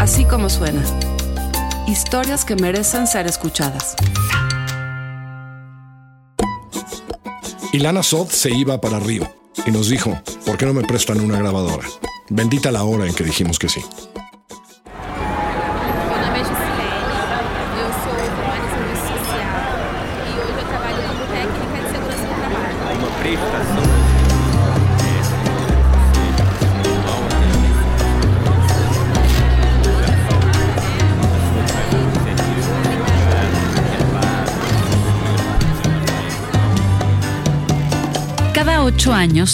Así como suena. Historias que merecen ser escuchadas. Ilana Sod se iba para Río y nos dijo, ¿por qué no me prestan una grabadora? Bendita la hora en que dijimos que sí.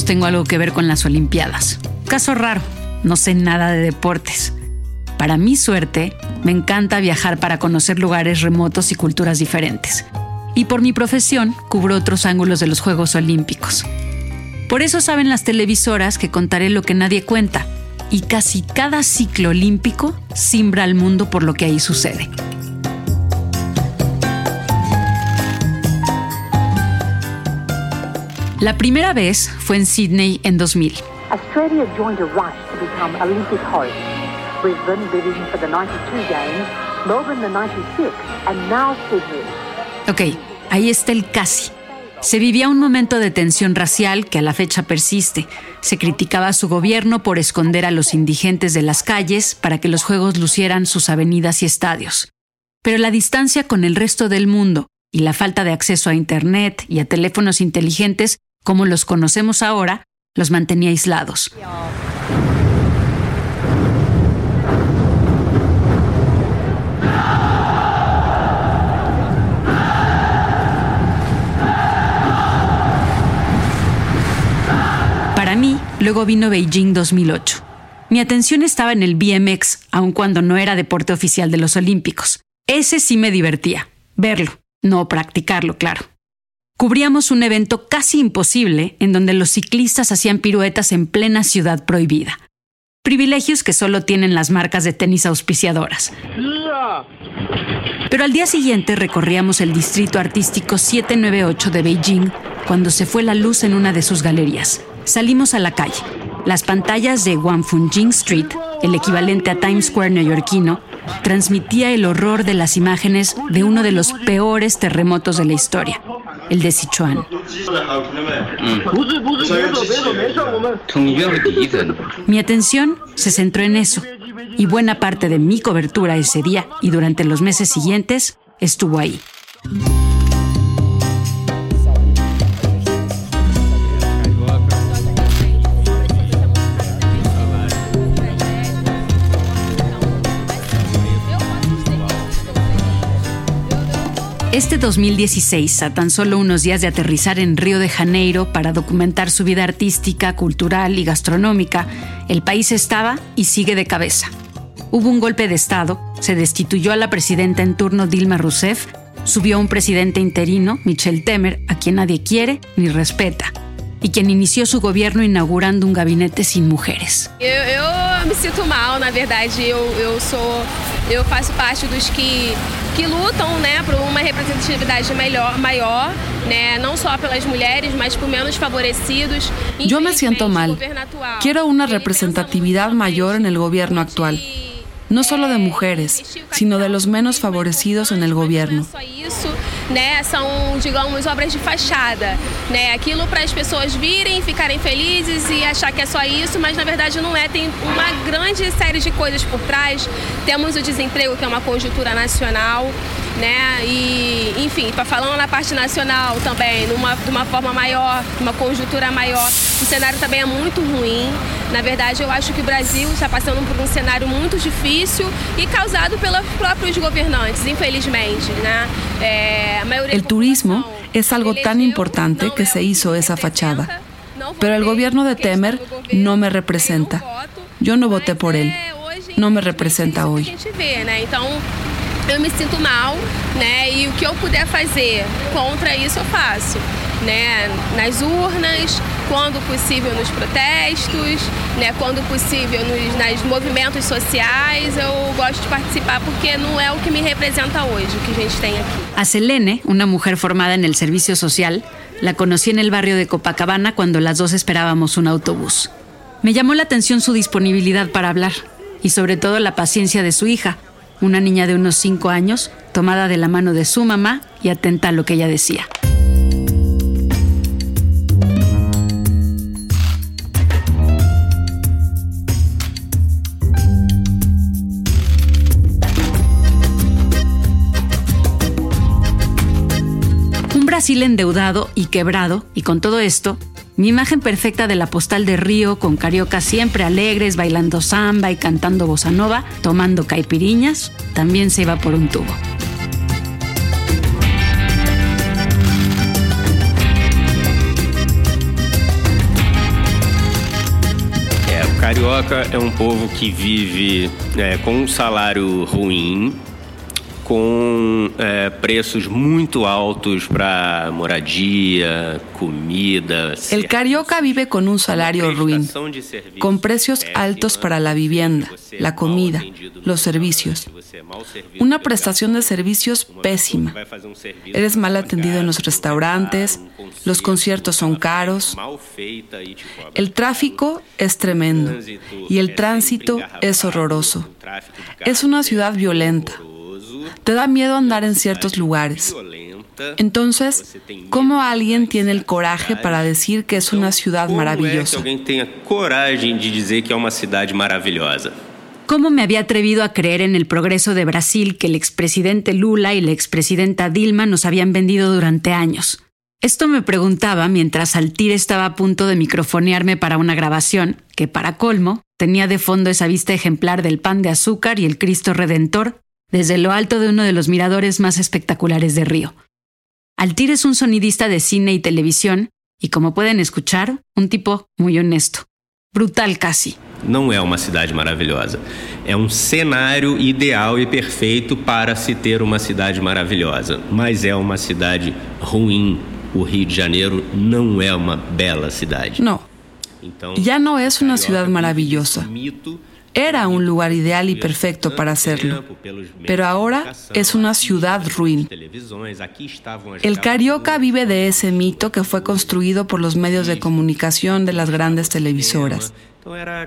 Tengo algo que ver con las Olimpiadas. Caso raro, no sé nada de deportes. Para mi suerte, me encanta viajar para conocer lugares remotos y culturas diferentes. Y por mi profesión, cubro otros ángulos de los Juegos Olímpicos. Por eso saben las televisoras que contaré lo que nadie cuenta. Y casi cada ciclo olímpico simbra al mundo por lo que ahí sucede. La primera vez fue en Sydney en 2000. Australia joined a rush to become Olympic host. Brisbane bidding for the 92 Games, Melbourne the 96, and now Sydney. Ok, ahí está el casi. Se vivía un momento de tensión racial que a la fecha persiste. Se criticaba a su gobierno por esconder a los indigentes de las calles para que los Juegos lucieran sus avenidas y estadios. Pero la distancia con el resto del mundo y la falta de acceso a Internet y a teléfonos inteligentes, como los conocemos ahora, los mantenía aislados. Para mí, luego vino Beijing 2008. Mi atención estaba en el BMX, aun cuando no era deporte oficial de los Olímpicos. Ese sí me divertía, verlo, no practicarlo, claro. Cubríamos un evento casi imposible en donde los ciclistas hacían piruetas en plena ciudad prohibida. Privilegios que solo tienen las marcas de tenis auspiciadoras. Pero al día siguiente recorríamos el distrito artístico 798 de Beijing cuando se fue la luz en una de sus galerías. Salimos a la calle. Las pantallas de Wangfunjing Street, el equivalente a Times Square neoyorquino, transmitía el horror de las imágenes de uno de los peores terremotos de la historia, el de Sichuan. Mm. Mi atención se centró en eso y buena parte de mi cobertura ese día y durante los meses siguientes estuvo ahí. Este 2016, a tan solo unos días de aterrizar en Río de Janeiro para documentar su vida artística, cultural y gastronómica, el país estaba y sigue de cabeza. Hubo un golpe de Estado, se destituyó a la presidenta en turno Dilma Rousseff, subió un presidente interino, Michel Temer, a quien nadie quiere ni respeta, y quien inició su gobierno inaugurando un gabinete sin mujeres. Eu me sinto mal, na verdade, eu, eu sou. Eu faço parte dos que, que lutam né, por uma representatividade melhor, maior, né, não só pelas mulheres, mas por menos favorecidos. Yo me siento mal. Quiero una representatividad mayor en el gobierno actual. No solo de mujeres, sino de los menos favorecidos en el gobierno. Né? São, digamos, obras de fachada, né? Aquilo para as pessoas virem, ficarem felizes e achar que é só isso, mas na verdade não é. Tem uma grande série de coisas por trás. Temos o desemprego, que é uma conjuntura nacional, né? E, enfim, para falando na parte nacional também, numa, de uma forma maior, uma conjuntura maior, o cenário também é muito ruim. Na verdade, eu acho que o Brasil está passando por um cenário muito difícil e causado pelos próprios governantes, infelizmente, né? É, El turismo es algo tan elegeu, importante que é se hizo esa representa, fachada. Pero el gobierno de Temer no me representa. Yo no voté por él. é, hoje, No me representa hoy. Né? Então, eu me sinto mal, né? E o que eu puder fazer contra isso eu faço, né? Nas urnas, quando possível nos protestos, né? Quando possível nos nas movimentos sociais, eu gosto de participar porque não é o que me representa hoje, o que a gente tem aqui. A Selene, una mujer formada en el servicio social, la conocí en el barrio de Copacabana cuando las dos esperábamos un autobús. Me llamó la atención su disponibilidad para hablar. y sobre todo la paciencia de su hija, una niña de unos cinco años, tomada de la mano de su mamá y atenta a lo que ella decía. Brasil endeudado y quebrado, y con todo esto, mi imagen perfecta de la postal de Río con carioca siempre alegres, bailando samba y cantando bossa nova, tomando caipiriñas, también se iba por un tubo. Carioca é um povo que vive é, com um salário ruim, com é, preços muito altos para moradia, comida. El carioca vive con un salario ruin, con precios altos para la vivienda, la comida, los servicios. Una prestación de servicios pésima. Eres mal atendido en los restaurantes, los conciertos son caros, el tráfico es tremendo y el tránsito es horroroso. Es una ciudad violenta. Te da miedo andar en ciertos lugares. Entonces, ¿cómo alguien tiene el coraje para decir que es una ciudad maravillosa? alguém tenha coragem de dizer que é uma cidade maravilhosa? ¿Cómo me había atrevido a creer en el progreso de Brasil que el expresidente Lula y la expresidenta Dilma nos habían vendido durante años? Esto me preguntaba mientras Altir estaba a punto de microfonearme para una grabación que, para colmo, tenía de fondo esa vista ejemplar del pan de azúcar y el Cristo Redentor desde lo alto de uno de los miradores más espectaculares de Río. Altir es un sonidista de cine y televisión y, como pueden escuchar, un tipo muy honesto. Brutal casi. Não é uma cidade maravilhosa. É um cenário ideal e perfeito para se ter uma cidade maravilhosa. Mas é uma cidade ruim. O Rio de Janeiro não é uma bela cidade. No, Então, ya no es una ciudad maravillosa. Era un lugar ideal y perfecto para hacerlo, pero ahora es una ciudad ruin. El carioca vive de ese mito que fue construido por los medios de comunicación de las grandes televisoras,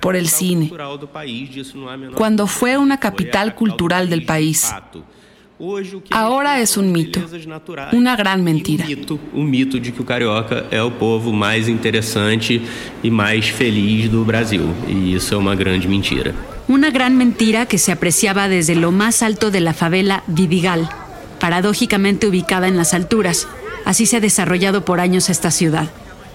por el cine, cuando fue una capital cultural del país. Ahora es un mito, una gran mentira. O mito, de que o carioca é o povo mais interessante e mais feliz do Brasil. E isso é uma grande mentira. Una gran mentira que se apreciaba desde lo más alto de la favela Vidigal, paradójicamente ubicada en las alturas. Así se ha desarrollado por años esta ciudad.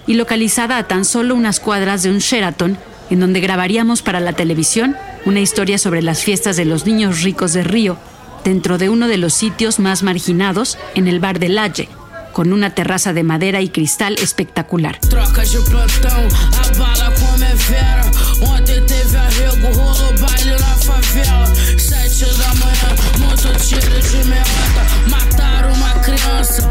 Y localizada a tan solo unas cuadras de un Sheraton, en donde grabaríamos para la televisión una historia sobre las fiestas de los niños ricos de Río, dentro de uno de los sitios más marginados en el bar de Laje, con una terraza de madera y cristal espectacular.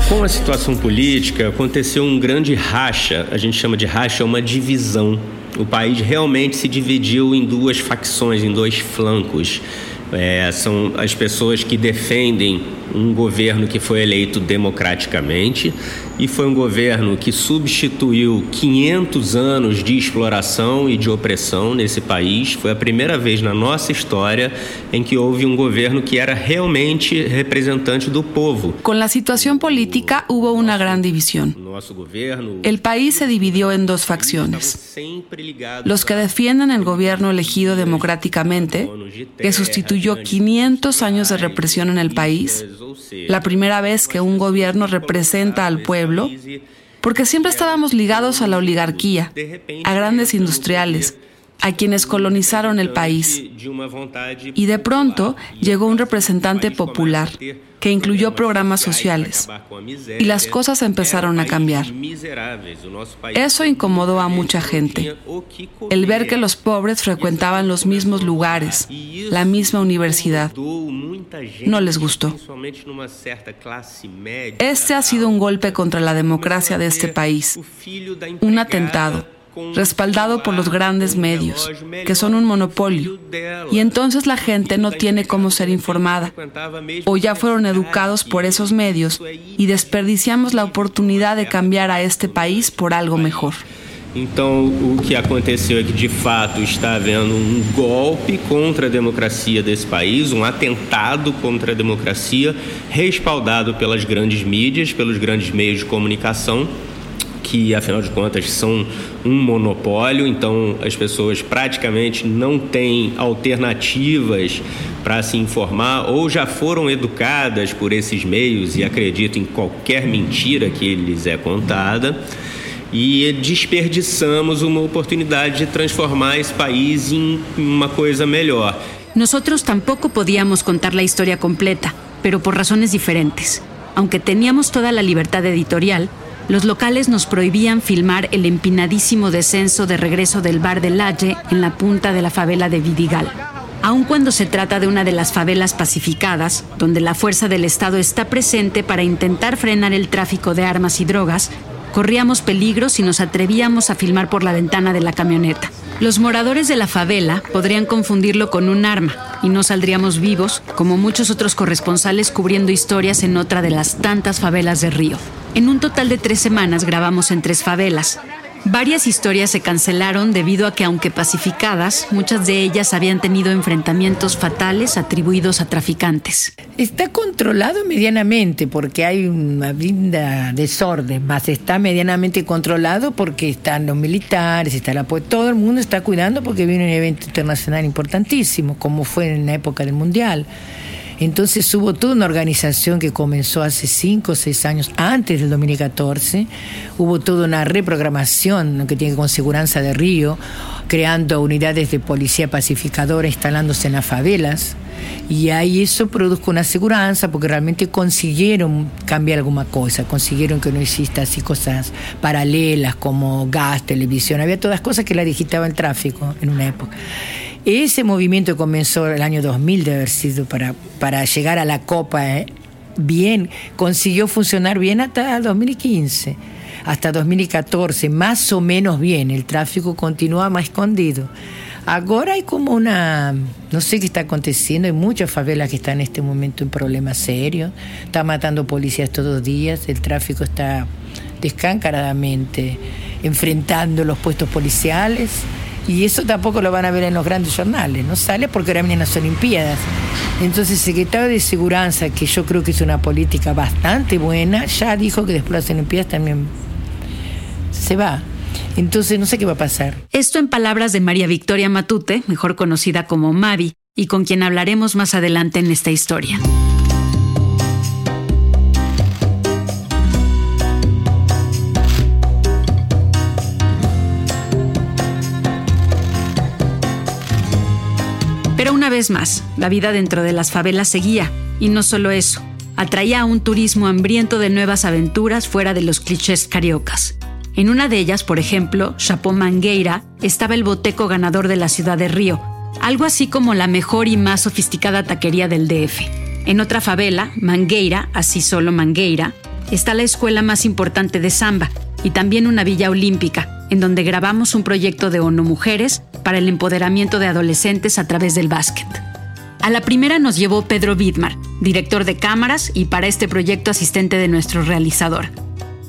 Com a situação política, aconteceu um grande racha. A gente chama de racha uma divisão. O país realmente se dividiu em duas facções, em dois flancos. É, são as pessoas que defendem um governo que foi eleito democraticamente e foi um governo que substituiu 500 anos de exploração e de opressão nesse país. Foi a primeira vez na nossa história em que houve um governo que era realmente representante do povo. Con la situación política hubo una gran división. Nosso governo El país se dividió en dos facciones. Los que defienden el gobierno elegido democráticamente, que sustituyó 500 años de represión en el país, la primera vez que un gobierno representa al pueblo, porque siempre estábamos ligados a la oligarquía, a grandes industriales, a quienes colonizaron el país. Y de pronto llegó un representante popular que incluyó programas sociales. Y las cosas empezaron a cambiar. Eso incomodó a mucha gente. El ver que los pobres frecuentaban los mismos lugares, la misma universidad. No les gustó. Este ha sido un golpe contra la democracia de este país. Un atentado respaldado por los grandes medios, que son un monopolio. Y entonces la gente no tiene cómo ser informada. O ya fueron educados por esos medios y desperdiciamos la oportunidad de cambiar a este país por algo mejor. Então, o que aconteceu é que de fato está havendo um golpe contra a democracia desse país, um atentado contra a democracia, respaldado pelas grandes mídias, pelos grandes meios de comunicação, que afinal de contas são um monopólio, então as pessoas praticamente não têm alternativas para se informar ou já foram educadas por esses meios e acreditam em qualquer mentira que lhes é contada e desperdiçamos uma oportunidade de transformar esse país em uma coisa melhor. Nosotros tampoco podíamos contar la historia completa, pero por razones diferentes. Aunque teníamos toda la libertad editorial, los locales nos prohibían filmar el empinadísimo descenso de regreso del bar de Laje en la punta de la favela de Vidigal. Aun cuando se trata de una de las favelas pacificadas, donde la fuerza del Estado está presente para intentar frenar el tráfico de armas y drogas, corríamos peligro si nos atrevíamos a filmar por la ventana de la camioneta. Los moradores de la favela podrían confundirlo con un arma y no saldríamos vivos, como muchos otros corresponsales cubriendo historias en otra de las tantas favelas de Río. En un total de tres semanas grabamos en tres favelas, Varias historias se cancelaron debido a que, aunque pacificadas, muchas de ellas habían tenido enfrentamientos fatales atribuidos a traficantes. Está controlado medianamente porque hay una linda desorden, más está medianamente controlado porque están los militares, está la todo el mundo está cuidando porque viene un evento internacional importantísimo, como fue en la época del Mundial. Entonces hubo toda una organización que comenzó hace cinco o seis años antes del 2014. Hubo toda una reprogramación que tiene con Seguridad de Río, creando unidades de policía pacificadora instalándose en las favelas. Y ahí eso produjo una seguridad porque realmente consiguieron cambiar alguna cosa, consiguieron que no exista así cosas paralelas como gas, televisión, había todas cosas que la digitaba el tráfico en una época. Ese movimiento comenzó el año 2000 de haber sido para, para llegar a la Copa ¿eh? bien, consiguió funcionar bien hasta 2015, hasta 2014, más o menos bien, el tráfico continúa más escondido. Ahora hay como una, no sé qué está aconteciendo, hay muchas favelas que están en este momento en problemas serios, está matando policías todos los días, el tráfico está descancaradamente enfrentando los puestos policiales. Y eso tampoco lo van a ver en los grandes jornales, no sale porque ahora vienen las Olimpiadas. Entonces, el secretario de Seguridad, que yo creo que es una política bastante buena, ya dijo que después de las Olimpiadas también se va. Entonces, no sé qué va a pasar. Esto en palabras de María Victoria Matute, mejor conocida como Mavi, y con quien hablaremos más adelante en esta historia. Vez más, la vida dentro de las favelas seguía, y no solo eso, atraía a un turismo hambriento de nuevas aventuras fuera de los clichés cariocas. En una de ellas, por ejemplo, Chapó Mangueira, estaba el boteco ganador de la ciudad de Río, algo así como la mejor y más sofisticada taquería del DF. En otra favela, Mangueira, así solo Mangueira, está la escuela más importante de samba y también una villa olímpica, en donde grabamos un proyecto de ONU Mujeres para el empoderamiento de adolescentes a través del básquet. A la primera nos llevó Pedro Vidmar, director de cámaras y para este proyecto asistente de nuestro realizador.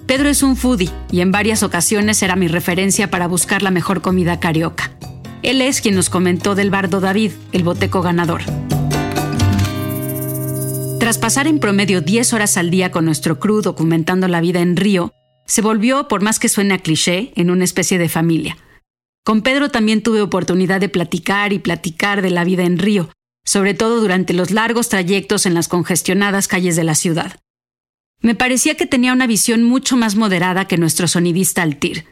Pedro es un foodie y en varias ocasiones era mi referencia para buscar la mejor comida carioca. Él es quien nos comentó del bardo David, el boteco ganador. Tras pasar en promedio 10 horas al día con nuestro crew documentando la vida en Río, se volvió, por más que suene a cliché, en una especie de familia. Con Pedro también tuve oportunidad de platicar y platicar de la vida en Río, sobre todo durante los largos trayectos en las congestionadas calles de la ciudad. Me parecía que tenía una visión mucho más moderada que nuestro sonidista Altir,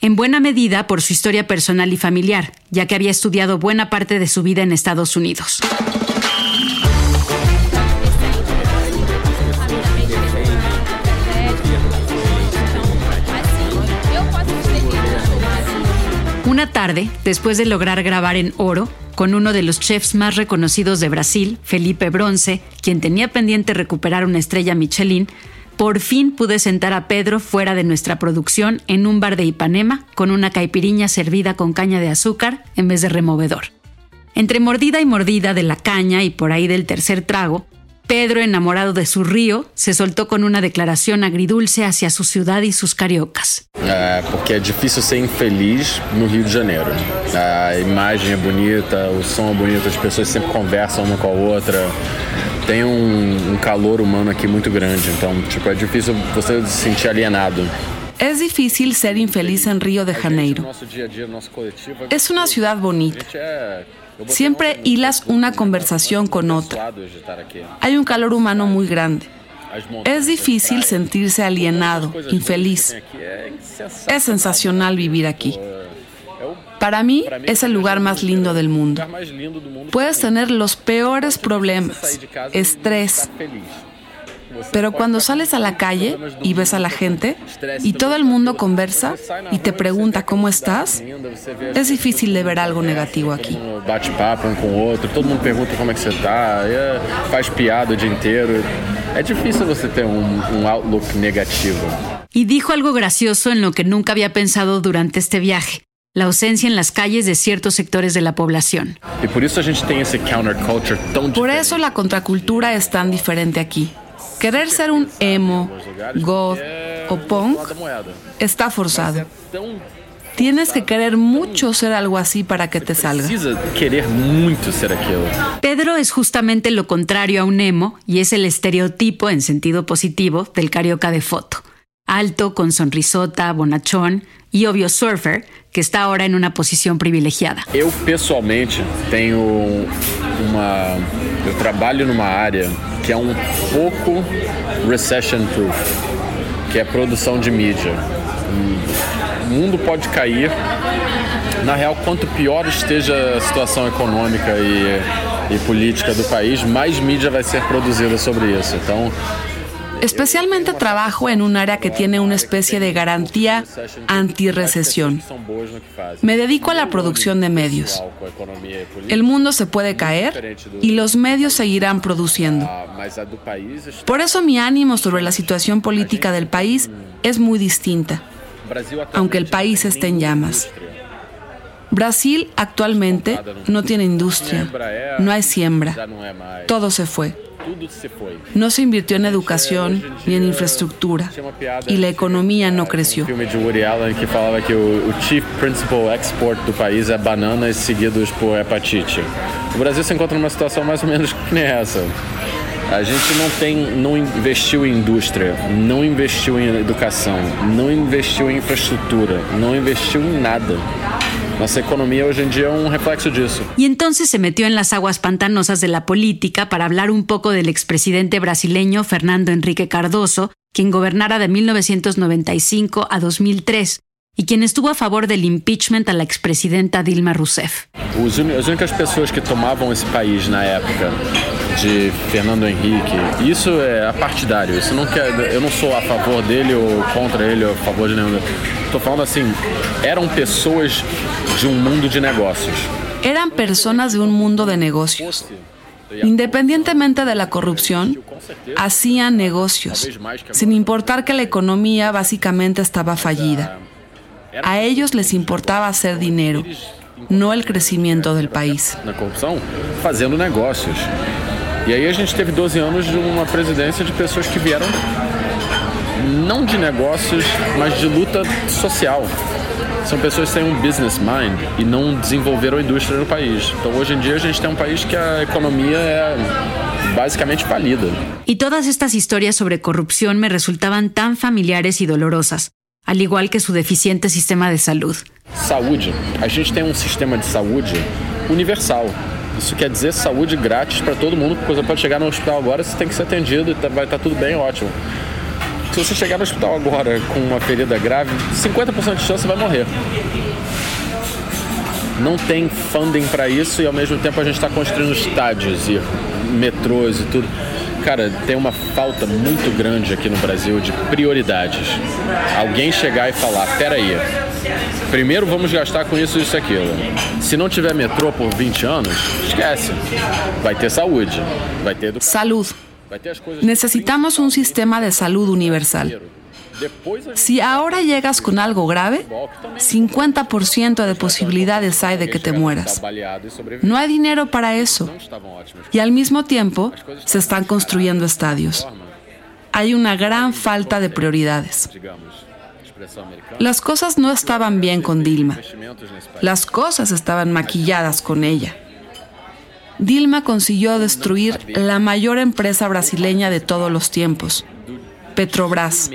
en buena medida por su historia personal y familiar, ya que había estudiado buena parte de su vida en Estados Unidos. Una tarde, después de lograr grabar en oro, con uno de los chefs más reconocidos de Brasil, Felipe Bronce, quien tenía pendiente recuperar una estrella Michelin, por fin pude sentar a Pedro fuera de nuestra producción en un bar de Ipanema con una caipiriña servida con caña de azúcar en vez de removedor. Entre mordida y mordida de la caña y por ahí del tercer trago, Pedro, enamorado de su río, se soltó con una declaración agridulce hacia su ciudad y sus cariocas. É, porque é difícil ser infeliz no Rio de Janeiro. A imagem é bonita, o som é bonito, as pessoas sempre conversam uma com a outra. Tem um, um calor humano aqui muito grande, então tipo, é difícil você se sentir alienado. Es difícil ser infeliz en Río de Janeiro. Es una ciudad bonita. Siempre hilas una conversación con otra. Hay un calor humano muy grande. Es difícil sentirse alienado, infeliz. Es sensacional vivir aquí. Para mí es el lugar más lindo del mundo. Puedes tener los peores problemas, estrés, pero cuando sales a la calle y ves a la gente y do todo el mundo, conversa y te pregunta cómo estás, es difícil de ver algo negativo aquí. Todo mundo um com o outro, todo mundo pergunta como é que você tá, e, é, faz piada o dia inteiro. É difícil você ter um, um outlook negativo. Y dijo algo gracioso en lo que nunca había pensado durante este viaje, la ausencia en las calles de ciertos sectores de la población. E por isso a gente tem esse counterculture tão Por diferente. eso la contracultura es tan diferente aquí. Querer ser un emo, goth o punk está forzado. Tienes que querer mucho ser algo así para que te salga. querer ser. Pedro es justamente lo contrario a un emo y es el estereotipo en sentido positivo del carioca de foto. Alto, con sonrisota, bonachón y obvio surfer, que está ahora en una posición privilegiada. Eu pessoalmente tenho uma. Eu trabalho numa área que é um pouco recession proof, que é produção de mídia. O mundo pode cair. Na real, quanto pior esteja a situação econômica e, e política do país, mais mídia vai ser produzida sobre isso. Então, Especialmente trabajo en un área que tiene una especie de garantía antirrecesión. Me dedico a la producción de medios. El mundo se puede caer y los medios seguirán produciendo. Por eso mi ánimo sobre la situación política del país es muy distinta, aunque el país esté en llamas. Brasil actualmente no tiene industria, no hay siembra, todo se fue. No se invirtió en educación ni en infraestructura y la economía no creció. Filme de Woody Allen que falava que o, o chief principal export do país é bananas seguidos por hepatite. O Brasil se encontra numa situação mais ou menos que nem essa. A gente não tem, não investiu em indústria, não investiu em educação, não investiu em infraestrutura, não investiu em nada. Nossa economia hoje em dia é um reflexo disso. Y entonces se metió en las aguas pantanosas de la política para hablar un poco del expresidente brasileño Fernando Enrique Cardoso, quien gobernara de 1995 a 2003 y quien estuvo a favor del impeachment a la expresidenta Dilma Rousseff. Os uni- as únicas pessoas que tomavam esse país na época de Fernando Henrique, isso é partidário. Isso não quer, eu não sou a favor dele ou contra ele ou a favor de nenhum. Estou falando assim, eram pessoas de um mundo de negócios. Eran personas de un mundo de negocios. Independientemente de la corrupción, hacían negocios, sin importar que la economía básicamente estaba fallida. A ellos les importaba hacer dinero, no el crecimiento del país. na corrupção, fazendo negócios. E aí a gente teve 12 anos de uma presidência de pessoas que vieram não de negócios, mas de luta social. São pessoas que têm um business mind e não desenvolveram a indústria no país. Então hoje em dia a gente tem um país que a economia é basicamente falida. Y todas estas historias sobre corrupción me resultaban tan familiares y dolorosas, al igual que su deficiente sistema de salud. Saúde. A gente tem um sistema de saúde universal. Isso quer dizer saúde grátis para todo mundo. porque Você pode chegar no hospital agora, você tem que ser atendido e tá- vai estar tudo bem, ótimo. Se você chegar no hospital agora com uma ferida grave, 50% de chance você vai morrer. Não tem funding para isso e ao mesmo tempo a gente está construindo estádios e metrôs e tudo. Cara, tem uma falta muito grande aqui no Brasil de prioridades. Alguém chegar e falar: peraí, primeiro vamos gastar com isso, isso e aquilo. Se não tiver metrô por 20 anos, esquece. Vai ter saúde, vai ter educação, Salud. Necesitamos un sistema de salud universal. Si ahora llegas con algo grave, 50% de posibilidades hay de que te mueras. No hay dinero para eso. Y al mismo tiempo se están construyendo estadios. Hay una gran falta de prioridades. Las cosas no estaban bien con Dilma. Las cosas estaban maquilladas con ella. Dilma consiguió destruir la mayor empresa brasileña de todos los tiempos, Petrobras,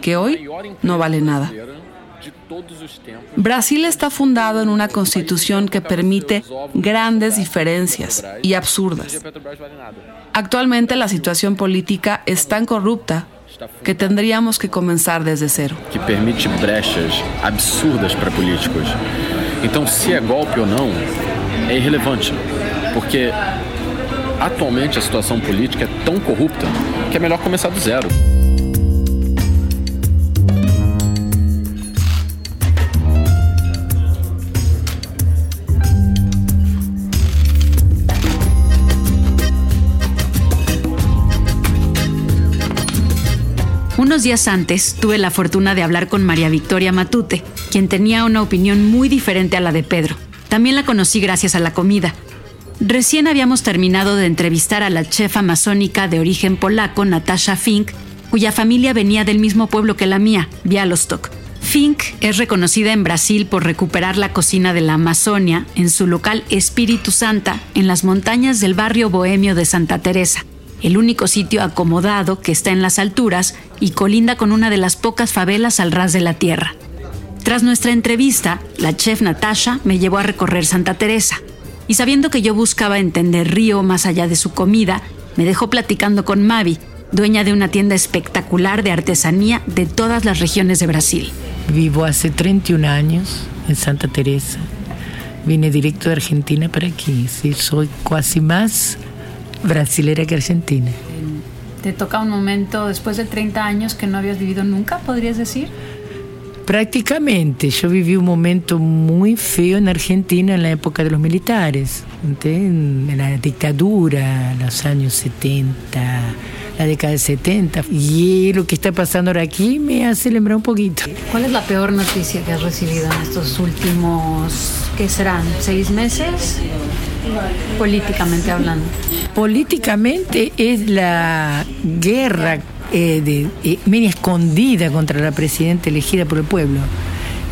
que hoy no vale nada. Brasil está fundado en una constitución que permite grandes diferencias y absurdas. Actualmente la situación política es tan corrupta que tendríamos que comenzar desde cero. Que permite brechas absurdas para políticos. Entonces, si es golpe o no, es irrelevante, porque atualmente a situación política es tan corrupta que es mejor comenzar do zero. Unos días antes tuve la fortuna de hablar con María Victoria Matute, quien tenía una opinión muy diferente a la de Pedro. También la conocí gracias a la comida. Recién habíamos terminado de entrevistar a la chef amazónica de origen polaco, Natasha Fink, cuya familia venía del mismo pueblo que la mía, Bialostok. Fink es reconocida en Brasil por recuperar la cocina de la Amazonia en su local Espíritu Santa en las montañas del barrio bohemio de Santa Teresa el único sitio acomodado que está en las alturas y colinda con una de las pocas favelas al ras de la tierra. Tras nuestra entrevista, la chef Natasha me llevó a recorrer Santa Teresa y sabiendo que yo buscaba entender Río más allá de su comida, me dejó platicando con Mavi, dueña de una tienda espectacular de artesanía de todas las regiones de Brasil. Vivo hace 31 años en Santa Teresa. Vine directo de Argentina para aquí. Sí, soy casi más brasilera que argentina. ¿Te toca un momento después de 30 años que no habías vivido nunca, podrías decir? Prácticamente, yo viví un momento muy feo en Argentina en la época de los militares, en la dictadura, los años 70, la década de 70. Y lo que está pasando ahora aquí me hace lembrar un poquito. ¿Cuál es la peor noticia que has recibido en estos últimos, qué serán, seis meses? Políticamente hablando. Políticamente es la guerra eh, de, eh, escondida contra la presidenta elegida por el pueblo.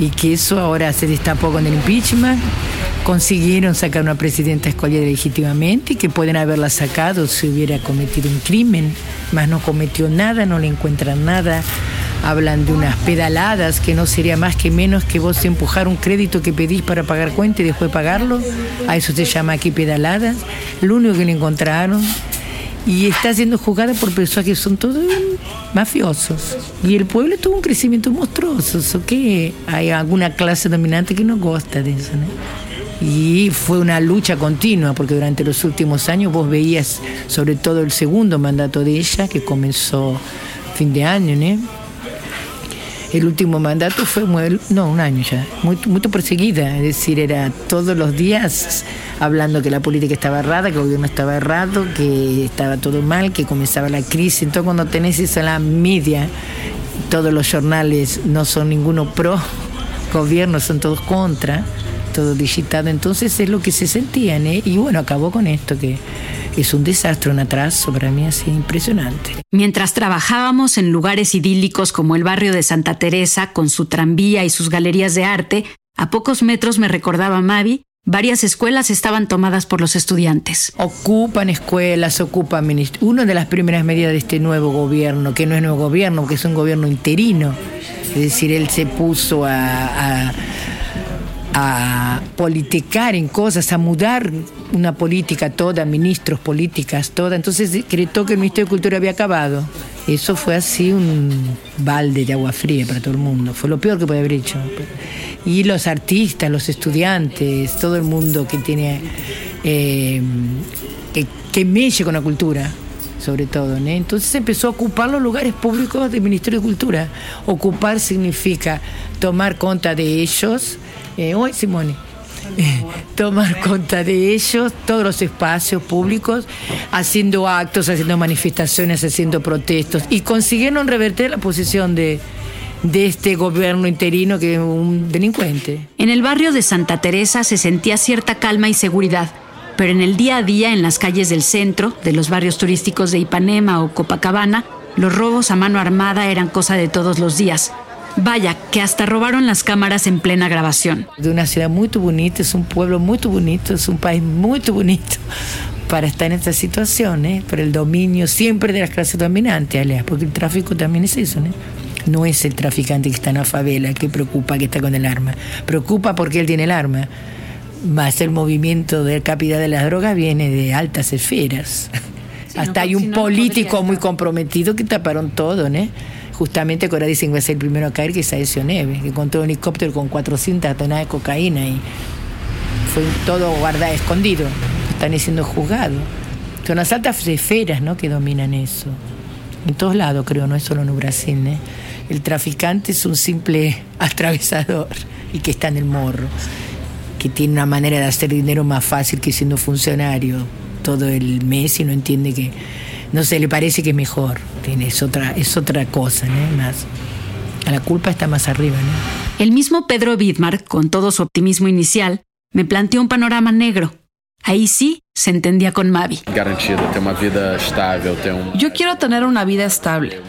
Y que eso ahora se destapó con el impeachment. Consiguieron sacar una presidenta escogida legítimamente que pueden haberla sacado si hubiera cometido un crimen, más no cometió nada, no le encuentran nada hablan de unas pedaladas que no sería más que menos que vos empujar un crédito que pedís para pagar cuenta y después pagarlo. A eso se llama aquí pedaladas. Lo único que le encontraron. Y está siendo jugada por personas que son todos mafiosos. Y el pueblo tuvo un crecimiento monstruoso. ¿so que hay alguna clase dominante que no gusta de eso. Y fue una lucha continua, porque durante los últimos años vos veías, sobre todo el segundo mandato de ella, que comenzó fin de año, ¿no? El último mandato fue muy, no, un año ya, muy, muy perseguida, es decir, era todos los días hablando que la política estaba errada, que el gobierno estaba errado, que estaba todo mal, que comenzaba la crisis. Entonces cuando tenés esa la media, todos los jornales no son ninguno pro gobierno, son todos contra, todo digitado, entonces es lo que se sentían, ¿eh? y bueno, acabó con esto que es un desastre, un atraso para mí así impresionante. Mientras trabajábamos en lugares idílicos como el barrio de Santa Teresa, con su tranvía y sus galerías de arte, a pocos metros me recordaba Mavi, varias escuelas estaban tomadas por los estudiantes. Ocupan escuelas, ocupan ministerios. Una de las primeras medidas de este nuevo gobierno, que no es nuevo gobierno, que es un gobierno interino, es decir, él se puso a a politicar en cosas, a mudar una política toda, ministros, políticas, toda. Entonces decretó que el Ministerio de Cultura había acabado. Eso fue así un balde de agua fría para todo el mundo. Fue lo peor que puede haber hecho. Y los artistas, los estudiantes, todo el mundo que tiene eh, que, que meche con la cultura sobre todo. Entonces empezó a ocupar los lugares públicos del Ministerio de Cultura. Ocupar significa tomar cuenta de ellos, eh, hoy Simone, tomar cuenta de ellos, todos los espacios públicos, haciendo actos, haciendo manifestaciones, haciendo protestos y consiguieron revertir la posición de, de este gobierno interino que es un delincuente. En el barrio de Santa Teresa se sentía cierta calma y seguridad, pero en el día a día en las calles del centro, de los barrios turísticos de Ipanema o Copacabana, los robos a mano armada eran cosa de todos los días. Vaya, que hasta robaron las cámaras en plena grabación. De una ciudad muy bonita, es un pueblo muy bonito, es un país muy bonito para estar en esta situación, ¿eh? por el dominio siempre de las clases dominantes, alias, porque el tráfico también es eso, ¿no? No es el traficante que está en la favela que preocupa que está con el arma, preocupa porque él tiene el arma. Más el movimiento de capital de las drogas viene de altas esferas. Hasta hay un político muy comprometido que taparon todo, ¿no? Justamente ahora dicen que va a ser el primero a caer, que es Aesio Neves, que encontró un helicóptero con 400 toneladas de cocaína y fue todo guardado, escondido. Están siendo juzgados. Son las altas esferas ¿no? que dominan eso. En todos lados, creo, no es solo en Brasil. ¿eh? El traficante es un simple atravesador y que está en el morro, que tiene una manera de hacer dinero más fácil que siendo funcionario todo el mes y no entiende que, no sé, le parece que es mejor. Es otra, es otra cosa, ¿no? Más. La culpa está más arriba, ¿no? El mismo Pedro Widmar, con todo su optimismo inicial, me planteó un panorama negro. Ahí sí se entendía con Mavi. Yo quiero tener una vida estable.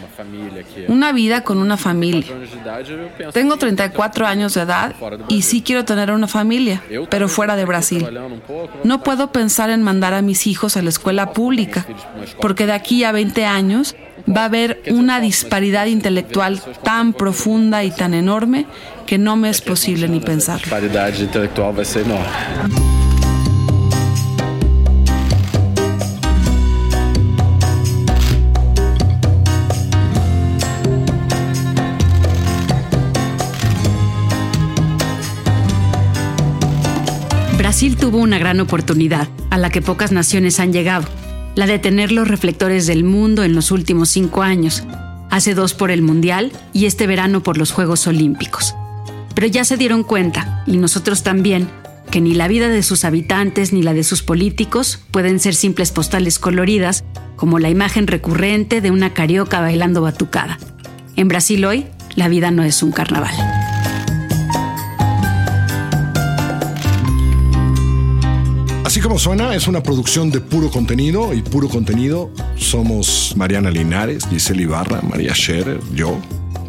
Una vida con una familia. Tengo 34 años de edad y sí quiero tener una familia, pero fuera de Brasil. No puedo pensar en mandar a mis hijos a la escuela pública, porque de aquí a 20 años va a haber una disparidad intelectual tan profunda y tan enorme que no me es posible ni pensar. Brasil tuvo una gran oportunidad, a la que pocas naciones han llegado, la de tener los reflectores del mundo en los últimos cinco años, hace dos por el Mundial y este verano por los Juegos Olímpicos. Pero ya se dieron cuenta, y nosotros también, que ni la vida de sus habitantes ni la de sus políticos pueden ser simples postales coloridas, como la imagen recurrente de una carioca bailando batucada. En Brasil hoy, la vida no es un carnaval. Como suena, es una producción de puro contenido y puro contenido somos Mariana Linares, Giselle Ibarra, María Scherer, yo.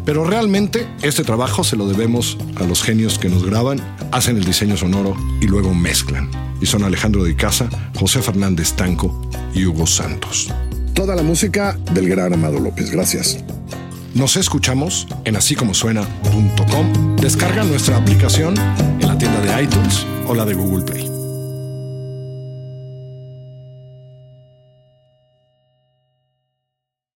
Pero realmente este trabajo se lo debemos a los genios que nos graban, hacen el diseño sonoro y luego mezclan. Y son Alejandro de Casa, José Fernández Tanco y Hugo Santos. Toda la música del gran Amado López. Gracias. Nos escuchamos en asícomosuena.com. Descarga nuestra aplicación en la tienda de iTunes o la de Google Play.